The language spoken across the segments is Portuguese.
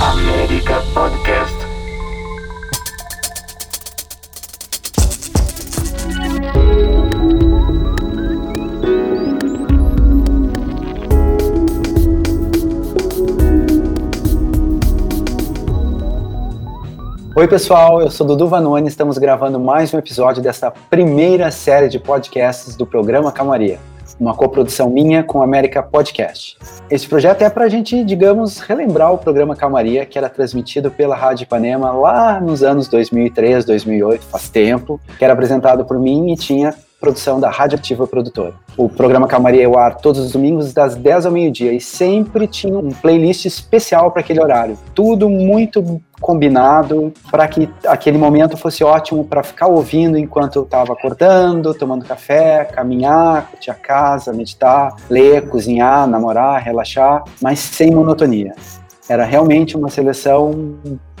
América Podcast. Oi, pessoal, eu sou Dudu Vanoni, estamos gravando mais um episódio dessa primeira série de podcasts do programa Calmaria, uma coprodução minha com a América Podcast. Esse projeto é para a gente, digamos, relembrar o programa Calmaria, que era transmitido pela Rádio Ipanema lá nos anos 2003, 2008, faz tempo, que era apresentado por mim e tinha produção da Rádio Ativa Produtora. O programa Calmaria é o ar todos os domingos das 10 ao meio-dia e sempre tinha um playlist especial para aquele horário. Tudo muito combinado para que aquele momento fosse ótimo para ficar ouvindo enquanto eu estava acordando, tomando café, caminhar, curtir a casa, meditar, ler, cozinhar, namorar, relaxar, mas sem monotonia. Era realmente uma seleção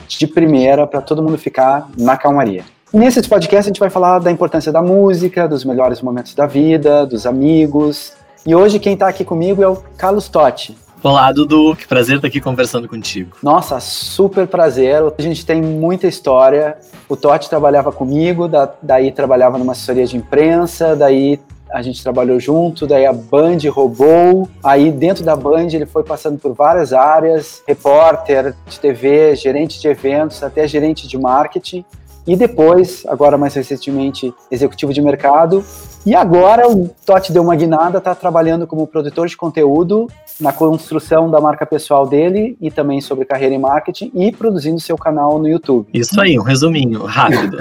de primeira para todo mundo ficar na calmaria. Nesse podcast a gente vai falar da importância da música, dos melhores momentos da vida, dos amigos. E hoje quem está aqui comigo é o Carlos Totti. Olá, Dudu, que prazer estar aqui conversando contigo. Nossa, super prazer. A gente tem muita história. O Totti trabalhava comigo, da, daí trabalhava numa assessoria de imprensa, daí a gente trabalhou junto, daí a Band roubou, aí dentro da Band ele foi passando por várias áreas, repórter de TV, gerente de eventos, até gerente de marketing e depois, agora mais recentemente, executivo de mercado. E agora o Totti deu uma guinada, está trabalhando como produtor de conteúdo na construção da marca pessoal dele e também sobre carreira em marketing e produzindo seu canal no YouTube. Isso aí, um resuminho, rápido.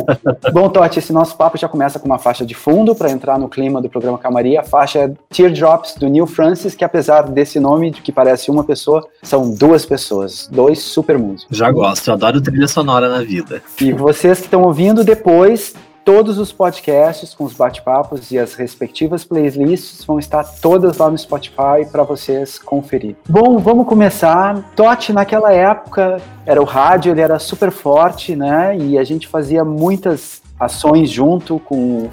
Bom, Totti, esse nosso papo já começa com uma faixa de fundo para entrar no clima do programa Camaria. A faixa é Teardrops do Neil Francis, que apesar desse nome, de que parece uma pessoa, são duas pessoas, dois super músicos. Já gosto, eu adoro trilha sonora na vida. E vocês que estão ouvindo depois, todos os podcasts com os bate-papos e as respectivas playlists vão estar todas lá no Spotify para vocês conferir. Bom, vamos começar. Totti naquela época era o rádio, ele era super forte, né? E a gente fazia muitas ações junto com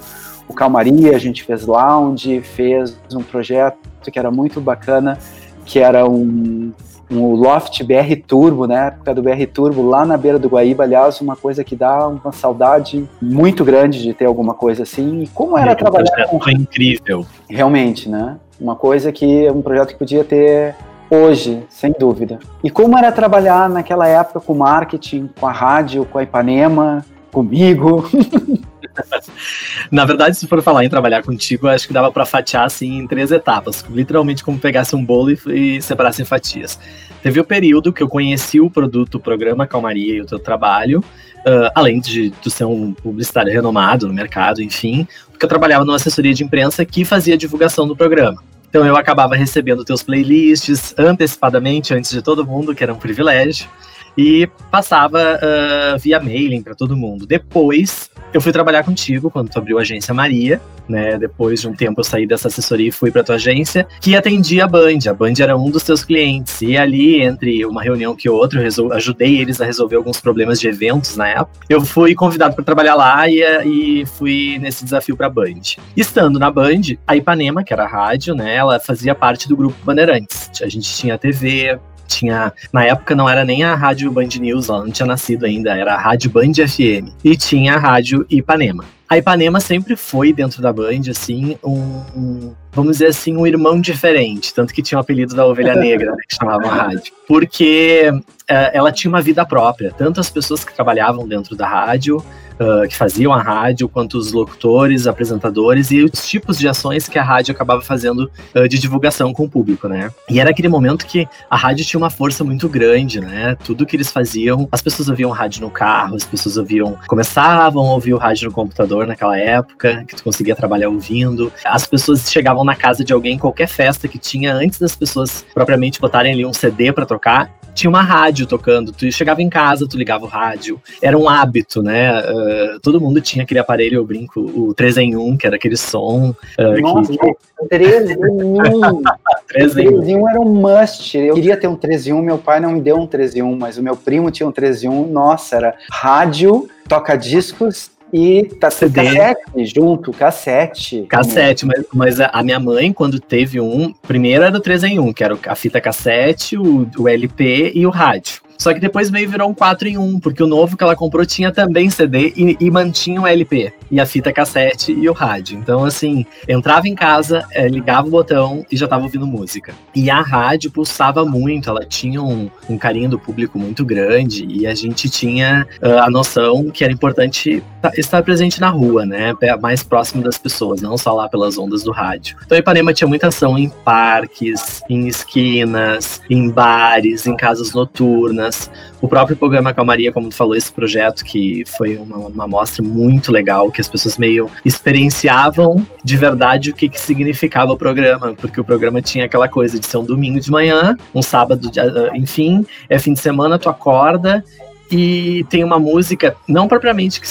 o Calmaria, a gente fez lounge, fez um projeto que era muito bacana, que era um um Loft BR Turbo, né? Época do BR Turbo, lá na beira do Guaíba, aliás, uma coisa que dá uma saudade muito grande de ter alguma coisa assim. E como era é, trabalhar com... Foi incrível. Realmente, né? Uma coisa que um projeto que podia ter hoje, sem dúvida. E como era trabalhar naquela época com marketing, com a rádio, com a Ipanema, comigo? Na verdade, se for falar em trabalhar contigo, acho que dava para fatiar assim em três etapas, literalmente como pegasse um bolo e, e separasse em fatias. Teve o período que eu conheci o produto, o programa Calmaria e o teu trabalho, uh, além de tu ser um publicitário renomado no mercado, enfim, porque eu trabalhava numa assessoria de imprensa que fazia divulgação do programa. Então eu acabava recebendo teus playlists antecipadamente, antes de todo mundo, que era um privilégio e passava uh, via mailing para todo mundo. Depois, eu fui trabalhar contigo quando tu abriu a agência Maria, né? Depois de um tempo eu saí dessa assessoria e fui para tua agência, que atendia a Band. A Band era um dos teus clientes. E ali, entre uma reunião que outra, eu ajudei eles a resolver alguns problemas de eventos na época. Eu fui convidado para trabalhar lá e, e fui nesse desafio para a Band. Estando na Band, a Ipanema, que era a rádio, né? Ela fazia parte do grupo Bandeirantes. A gente tinha TV, tinha. Na época não era nem a Rádio Band News, ela não tinha nascido ainda, era a Rádio Band FM. E tinha a Rádio Ipanema. A Ipanema sempre foi dentro da Band, assim, um, um, vamos dizer assim, um irmão diferente. Tanto que tinha o apelido da Ovelha Negra, né, que chamava a rádio. Porque uh, ela tinha uma vida própria. Tanto as pessoas que trabalhavam dentro da rádio, uh, que faziam a rádio, quanto os locutores, apresentadores e os tipos de ações que a rádio acabava fazendo uh, de divulgação com o público, né? E era aquele momento que a rádio tinha uma força muito grande, né? Tudo que eles faziam, as pessoas ouviam rádio no carro, as pessoas ouviam, começavam a ouvir o rádio no computador naquela época, que tu conseguia trabalhar ouvindo. As pessoas chegavam na casa de alguém, qualquer festa que tinha, antes das pessoas propriamente botarem ali um CD para tocar, tinha uma rádio tocando. Tu chegava em casa, tu ligava o rádio. Era um hábito, né? Uh, todo mundo tinha aquele aparelho, eu brinco, o 3 em 1, que era aquele som. Uh, Nossa, que... 3 em 1. 3 em 1 era um must. Eu queria ter um 3 em 1, meu pai não me deu um 3 em 1, mas o meu primo tinha um 3 em 1. Nossa, era rádio, toca discos E tá CD. cassete junto, cassete. Cassete, mas, mas a minha mãe, quando teve um, primeiro era o 3 em 1, que era a fita cassete, o, o LP e o rádio. Só que depois veio virou um 4 em 1, porque o novo que ela comprou tinha também CD e, e mantinha o LP, e a fita cassete e o rádio. Então, assim, entrava em casa, é, ligava o botão e já tava ouvindo música. E a rádio pulsava muito, ela tinha um, um carinho do público muito grande e a gente tinha uh, a noção que era importante estar presente na rua, né? Mais próximo das pessoas, não só lá pelas ondas do rádio. Então, Ipanema tinha muita ação em parques, em esquinas, em bares, em casas noturnas o próprio programa Calmaria, como tu falou, esse projeto que foi uma, uma mostra muito legal, que as pessoas meio experienciavam de verdade o que, que significava o programa, porque o programa tinha aquela coisa de ser um domingo de manhã, um sábado, de, ah, enfim, é fim de semana, tu acorda e tem uma música, não propriamente que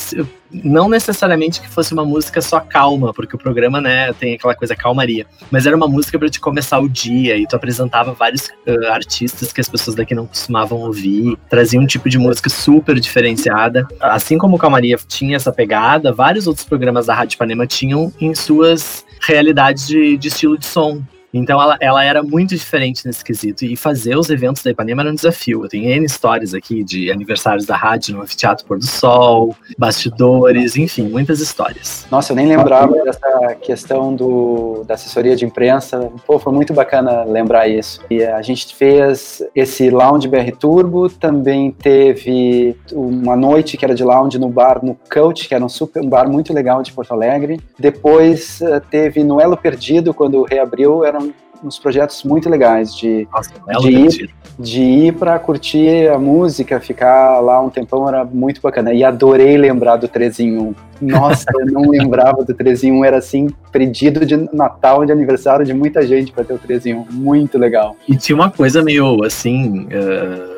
não necessariamente que fosse uma música só calma, porque o programa, né, tem aquela coisa calmaria, mas era uma música para te começar o dia e tu apresentava vários uh, artistas que as pessoas daqui não costumavam ouvir, trazia um tipo de música super diferenciada. Assim como o Calmaria tinha essa pegada, vários outros programas da Rádio Panema tinham em suas realidades de, de estilo de som. Então ela, ela era muito diferente nesse quesito. E fazer os eventos da Ipanema era um desafio. Eu tenho N histórias aqui de aniversários da rádio no Anfiteatro Pôr do Sol, bastidores, enfim, muitas histórias. Nossa, eu nem lembrava dessa questão do, da assessoria de imprensa. Pô, foi muito bacana lembrar isso. E a gente fez esse Lounge BR Turbo, também teve uma noite que era de lounge no bar no Coach, que era um super um bar muito legal de Porto Alegre. Depois eh, teve no Elo Perdido, quando reabriu, era uns projetos muito legais de, Nossa, de ir, de ir para curtir a música, ficar lá um tempão, era muito bacana. E adorei lembrar do 3 em 1. Nossa, eu não lembrava do 3 em 1, era assim, pedido de Natal, de aniversário de muita gente para ter o 3 em 1. Muito legal. E tinha uma coisa meio assim, uh,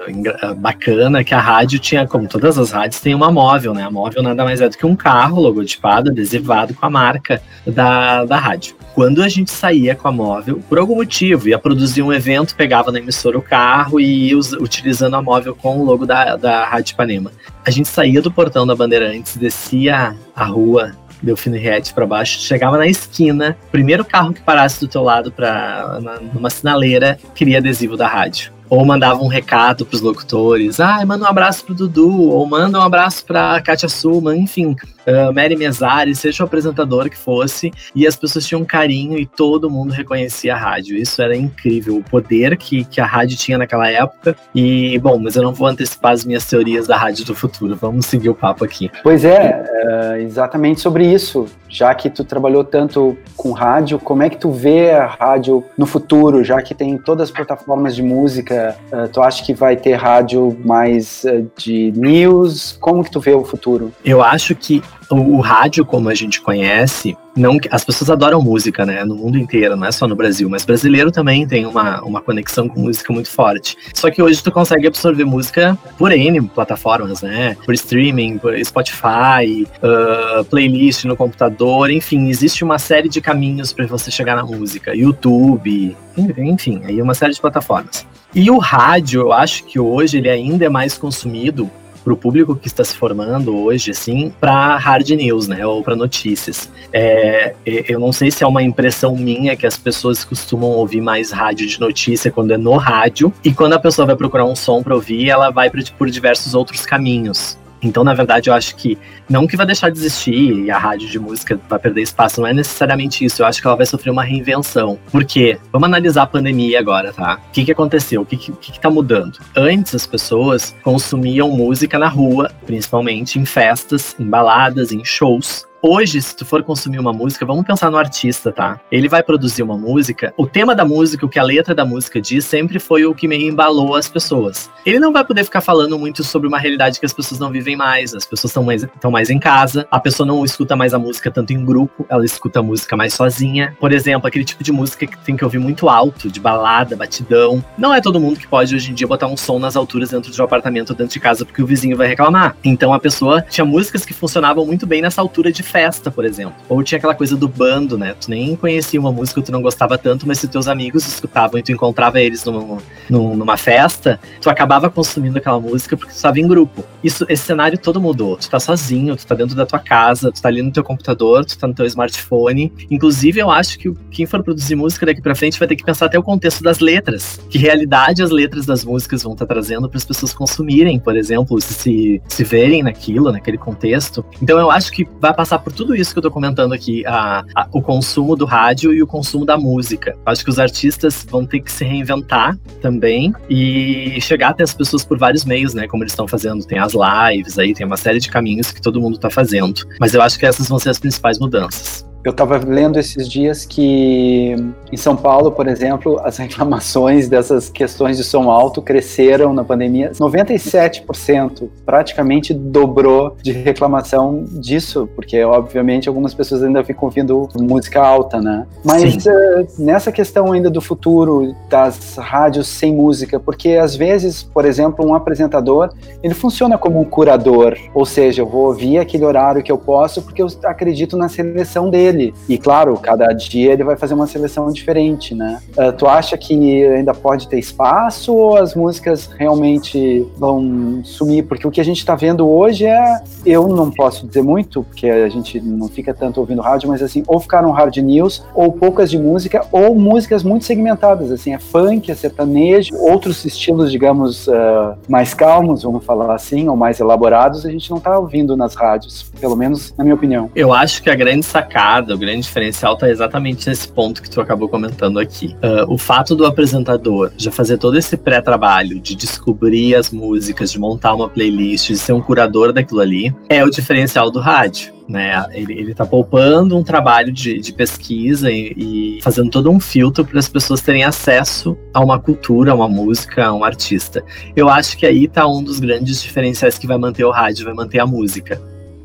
bacana, que a rádio tinha, como todas as rádios, tem uma móvel, né? A móvel nada mais é do que um carro logotipado, adesivado com a marca da, da rádio. Quando a gente saía com a móvel, por algum motivo, ia produzir um evento, pegava na emissora o carro e ia utilizando a móvel com o logo da, da Rádio Ipanema. A gente saía do portão da Bandeirantes, descia a rua Delfino Riete para baixo, chegava na esquina, primeiro carro que parasse do teu lado para numa sinaleira, queria adesivo da rádio ou mandava um recado pros locutores, ah, manda um abraço pro Dudu, ou manda um abraço pra Katia Suma, enfim, uh, Mary Mesari, seja o apresentador que fosse, e as pessoas tinham um carinho e todo mundo reconhecia a rádio. Isso era incrível, o poder que, que a rádio tinha naquela época. E, bom, mas eu não vou antecipar as minhas teorias da rádio do futuro, vamos seguir o papo aqui. Pois é, uh, exatamente sobre isso. Já que tu trabalhou tanto com rádio, como é que tu vê a rádio no futuro, já que tem todas as plataformas de música Uh, tu acha que vai ter rádio mais uh, de news? Como que tu vê o futuro? Eu acho que o, rádio, como a gente conhece, não as pessoas adoram música, né? No mundo inteiro, não é só no Brasil, mas brasileiro também tem uma, uma conexão com música muito forte. Só que hoje tu consegue absorver música por N plataformas, né? Por streaming, por Spotify, uh, playlist no computador, enfim, existe uma série de caminhos para você chegar na música. YouTube, enfim, aí uma série de plataformas. E o rádio, eu acho que hoje ele ainda é mais consumido para o público que está se formando hoje, assim, para hard news, né, ou para notícias. É, eu não sei se é uma impressão minha que as pessoas costumam ouvir mais rádio de notícia quando é no rádio, e quando a pessoa vai procurar um som para ouvir, ela vai por diversos outros caminhos. Então, na verdade, eu acho que não que vai deixar de existir e a rádio de música vai perder espaço, não é necessariamente isso. Eu acho que ela vai sofrer uma reinvenção. Por quê? Vamos analisar a pandemia agora, tá? O que, que aconteceu? O que, que, que tá mudando? Antes, as pessoas consumiam música na rua, principalmente em festas, em baladas, em shows. Hoje, se tu for consumir uma música, vamos pensar no artista, tá? Ele vai produzir uma música, o tema da música, o que a letra da música diz, sempre foi o que meio embalou as pessoas. Ele não vai poder ficar falando muito sobre uma realidade que as pessoas não vivem mais, as pessoas estão mais, mais em casa, a pessoa não escuta mais a música tanto em grupo, ela escuta a música mais sozinha. Por exemplo, aquele tipo de música que tem que ouvir muito alto, de balada, batidão. Não é todo mundo que pode hoje em dia botar um som nas alturas dentro de um apartamento ou dentro de casa porque o vizinho vai reclamar. Então a pessoa tinha músicas que funcionavam muito bem nessa altura de festa, por exemplo. Ou tinha aquela coisa do bando, né? Tu nem conhecia uma música que tu não gostava tanto, mas se teus amigos escutavam e tu encontrava eles numa, numa festa, tu acabava consumindo aquela música porque tu estava em grupo. Isso, esse cenário todo mudou. Tu tá sozinho, tu tá dentro da tua casa, tu tá ali no teu computador, tu tá no teu smartphone. Inclusive, eu acho que quem for produzir música daqui para frente vai ter que pensar até o contexto das letras. Que realidade as letras das músicas vão estar tá trazendo para as pessoas consumirem, por exemplo, se, se verem naquilo, naquele contexto. Então eu acho que vai passar por tudo isso que eu tô comentando aqui, a, a, o consumo do rádio e o consumo da música. Acho que os artistas vão ter que se reinventar também e chegar até as pessoas por vários meios, né? Como eles estão fazendo. Tem as lives aí, tem uma série de caminhos que todo mundo tá fazendo. Mas eu acho que essas vão ser as principais mudanças. Eu estava lendo esses dias que em São Paulo, por exemplo, as reclamações dessas questões de som alto cresceram na pandemia. 97% praticamente dobrou de reclamação disso, porque obviamente algumas pessoas ainda ficam ouvindo música alta, né? Mas uh, nessa questão ainda do futuro das rádios sem música, porque às vezes, por exemplo, um apresentador, ele funciona como um curador, ou seja, eu vou ouvir aquele horário que eu posso porque eu acredito na seleção dele dele. E claro, cada dia ele vai fazer uma seleção diferente, né? Uh, tu acha que ainda pode ter espaço ou as músicas realmente vão sumir? Porque o que a gente está vendo hoje é, eu não posso dizer muito, porque a gente não fica tanto ouvindo rádio, mas assim, ou ficaram hard news, ou poucas de música, ou músicas muito segmentadas, assim, é funk, é sertanejo, outros estilos, digamos, uh, mais calmos, vamos falar assim, ou mais elaborados, a gente não está ouvindo nas rádios, pelo menos na minha opinião. Eu acho que a grande sacada o grande diferencial está exatamente nesse ponto que tu acabou comentando aqui. Uh, o fato do apresentador já fazer todo esse pré-trabalho de descobrir as músicas, de montar uma playlist, de ser um curador daquilo ali, é o diferencial do rádio. Né, ele, ele tá poupando um trabalho de, de pesquisa e, e, fazendo todo um filtro para as pessoas terem acesso a uma cultura, a uma música, a um artista. Eu acho que aí tá um dos grandes diferenciais que vai manter o rádio, vai manter a música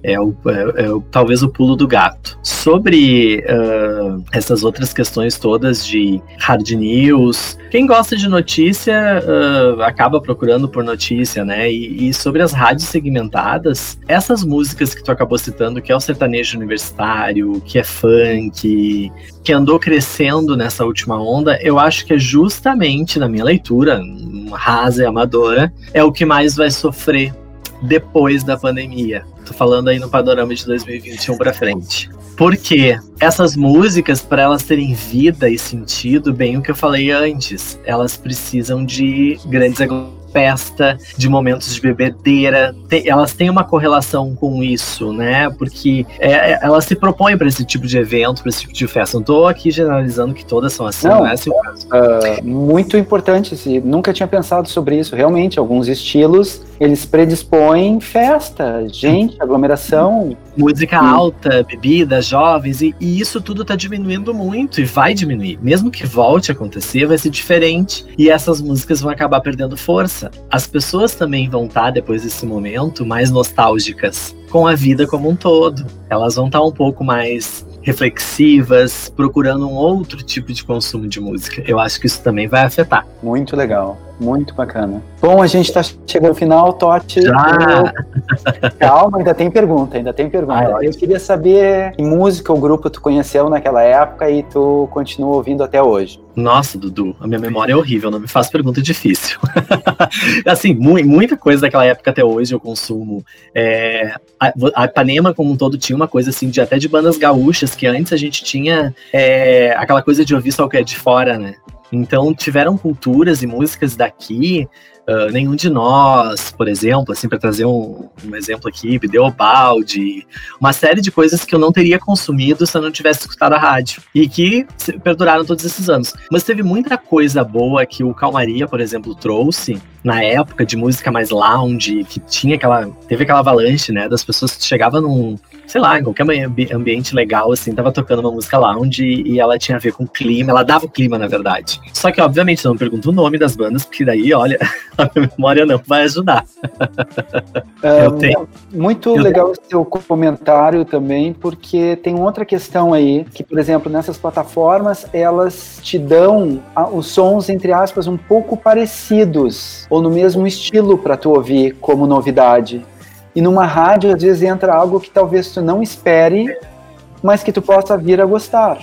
é, o, é, é o, talvez o pulo do gato. Sobre uh, essas outras questões todas de hard news, quem gosta de notícia uh, acaba procurando por notícia, né? E, e, sobre as rádios segmentadas, essas músicas que tu acabou citando, que é o sertanejo universitário, que é funk, que andou crescendo nessa última onda, eu acho que é justamente, na minha leitura, rasa e amadora, é o que mais vai sofrer depois da pandemia. Tô falando aí no panorama de 2021 para frente. Porque essas músicas, para elas terem vida e sentido, bem o que eu falei antes, elas precisam de grandes festa, de momentos de bebedeira. Tem, elas têm uma correlação com isso, né? Porque é, é elas se propõem para esse tipo de evento, para esse tipo de festa. Não tô aqui generalizando que todas são assim, não, não é assim. Uh, muito importante, assim, nunca tinha pensado sobre isso. Realmente, alguns estilos eles predispõem festa, gente, aglomeração. Música alta, bebida, jovens, e, e, isso tudo tá diminuindo muito e vai diminuir. Mesmo que volte a acontecer, vai ser diferente. E essas músicas vão acabar perdendo força as pessoas também vão estar, depois desse momento, mais nostálgicas com a vida como um todo. Elas vão estar um pouco mais reflexivas, procurando um outro tipo de consumo de música. Eu acho que isso também vai afetar. Muito legal. Muito bacana. Bom, a gente está chegando ao final, Totti. Já. Calma, ainda tem pergunta, ainda tem pergunta. eu queria saber que música ou grupo tu conheceu naquela época e tu continua ouvindo até hoje. Nossa, Dudu, a minha memória é horrível, não me faz pergunta difícil. assim, mu muita coisa daquela época até hoje eu consumo. É, a, a Ipanema, como um todo, tinha uma coisa assim, de até de bandas gaúchas, que antes a gente tinha é, aquela coisa de ouvir só o que é de fora, né? Então tiveram culturas e músicas daqui, uh, nenhum de nós, por exemplo, assim para trazer um, um, exemplo aqui, Videobaldi, uma série de coisas que eu não teria consumido se eu não tivesse escutado a rádio e que perduraram todos esses anos. Mas teve muita coisa boa que o Calmaria, por exemplo, trouxe na época de música mais lounge, que tinha aquela teve aquela avalanche, né, das pessoas que chegavam num sei lá, em qualquer ambiente legal, assim, tava tocando uma música lounge e ela tinha a ver com o clima, ela dava o clima, na verdade. Só que, obviamente, não me pergunto o nome das bandas, porque daí, olha, a minha memória não vai ajudar. É, eu tenho. Muito eu legal o seu comentário também, porque tem outra questão aí, que, por exemplo, nessas plataformas, elas te dão os sons, entre aspas, um pouco parecidos, ou no mesmo estilo para tu ouvir como novidade. E numa rádio, às vezes, entra algo que talvez tu não espere, mas que tu possa vir a gostar.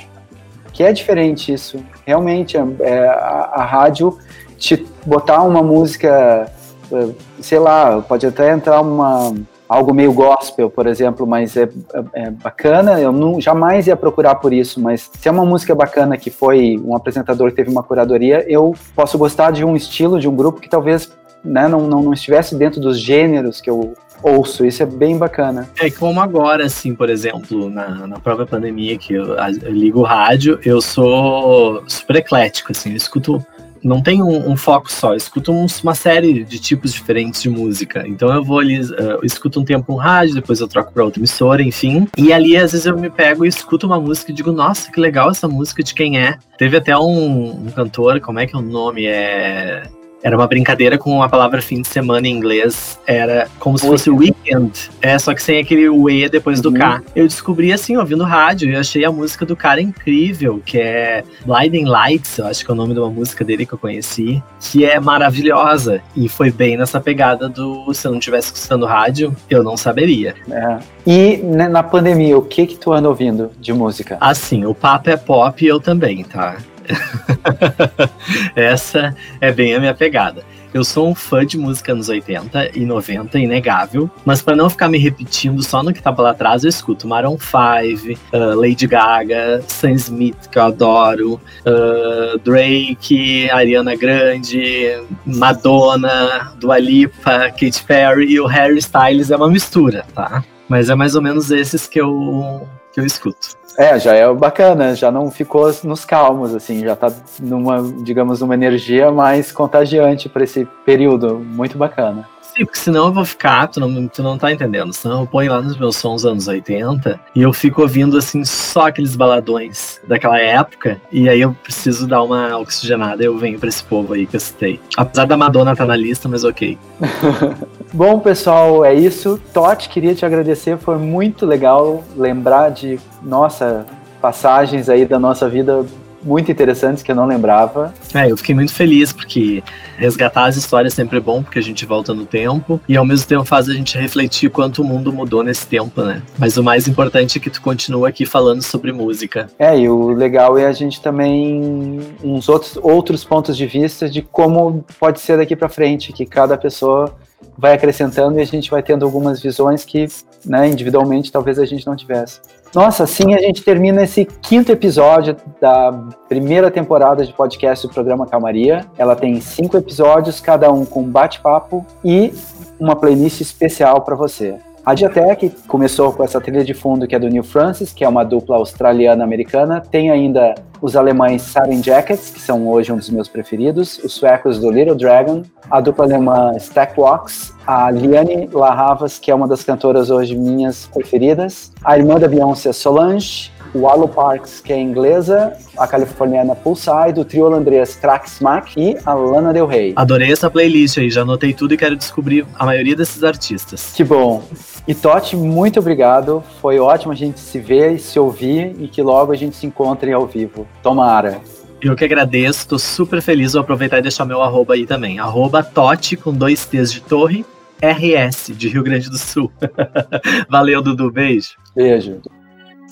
Que é diferente isso. Realmente, é, a, a rádio te botar uma música, eh, sei lá, pode até entrar uma algo meio gospel, por exemplo, mas é, é, é, bacana. Eu não, jamais ia procurar por isso, mas se é uma música bacana que foi um apresentador que teve uma curadoria, eu posso gostar de um estilo, de um grupo que talvez né, não, não, não estivesse dentro dos gêneros que eu ouço. Isso é bem bacana. É como agora, assim, por exemplo, na, na própria pandemia que eu, eu ligo o rádio, eu sou super eclético, assim, eu escuto não tem um, um, foco só, eu escuto uma série de tipos diferentes de música. Então eu vou ali, uh, eu escuto um tempo um rádio, depois eu troco para outra emissora, enfim. E ali às vezes eu me pego e escuto uma música e digo, nossa, que legal essa música de quem é. Teve até um, um cantor, como é que é o nome? É era uma brincadeira com a palavra fim de semana em inglês. Era como se fosse weekend. É, só que sem aquele E depois do uhum. K. Eu descobri assim, ouvindo rádio, e achei a música do cara incrível, que é Blinding Lights, eu acho que é o nome de uma música dele que eu conheci, que é maravilhosa. E foi bem nessa pegada do se eu não estivesse escutando rádio, eu não saberia. É. E né, na pandemia, o que que tu anda ouvindo de música? Assim, o papo é pop e eu também, tá? Essa é bem a minha pegada. Eu sou um fã de música anos 80 e 90, inegável, mas para não ficar me repetindo só no que tava lá atrás, eu escuto Maroon 5, uh, Lady Gaga, Sam Smith, que eu adoro, uh, Drake, Ariana Grande, Madonna, Dua Lipa, Katy Perry e o Harry Styles é uma mistura, tá? Mas é mais ou menos esses que eu, que eu escuto. É, já é bacana, já não ficou nos calmos, assim, já tá numa, digamos, numa energia mais contagiante para esse período. Muito bacana. Sim, porque senão eu vou ficar, tu não, tu não tá entendendo. Senão eu ponho lá nos meus sons anos 80 e eu fico ouvindo assim só aqueles baladões daquela época. E aí eu preciso dar uma oxigenada e eu venho pra esse povo aí que eu citei. Apesar da Madonna estar tá na lista, mas ok. Bom, pessoal, é isso. Totti, queria te agradecer. Foi muito legal lembrar de, nossa, passagens aí da nossa vida muito interessantes que eu não lembrava. É, eu fiquei muito feliz porque resgatar as histórias sempre é bom, porque a gente volta no tempo e ao mesmo tempo faz a gente refletir quanto o mundo mudou nesse tempo, né? Mas o mais importante é que tu continua aqui falando sobre música. É, e o legal é a gente também uns outros outros pontos de vista de como pode ser daqui para frente, que cada pessoa vai acrescentando e a gente vai tendo algumas visões que, né, individualmente talvez a gente não tivesse. Nossa, assim a gente termina esse quinto episódio da primeira temporada de podcast do programa Calmaria. Ela tem cinco episódios, cada um com bate-papo e uma playlist especial para você. A Diatec começou com essa trilha de fundo que é do Neil Francis, que é uma dupla australiana-americana. Tem ainda os alemães Siren Jackets, que são hoje um dos meus preferidos, os suecos do Little Dragon, a dupla alemã Stackbox, a Liane Larravas, que é uma das cantoras hoje minhas preferidas, a irmã da Beyoncé Solange, o Alu Parks, que é inglesa, a californiana Poolside, o trio holandês Trax Mac e a Lana Del Rey. Adorei essa playlist aí, já anotei tudo e quero descobrir a maioria desses artistas. Que bom. E Totti, muito obrigado. Foi ótimo a gente se ver e se ouvir e que logo a gente se encontre ao vivo. Tomara. Eu que agradeço, tô super feliz. Vou aproveitar e deixar meu arroba aí também. Arroba Totti com dois T's de torre, RS de Rio Grande do Sul. Valeu, Dudu. Beijo. Beijo.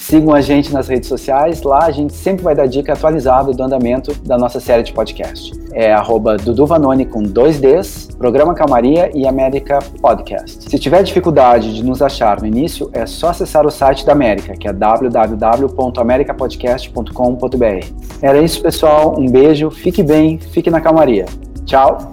Sigam a gente nas redes sociais, lá a gente sempre vai dar dica atualizada do andamento da nossa série de podcast. É arroba Duduvanoni com dois Ds, Programa Calmaria e América Podcast. Se tiver dificuldade de nos achar no início, é só acessar o site da América, que é www.americapodcast.com.br. Era isso, pessoal. Um beijo, fique bem, fique na calmaria. Tchau!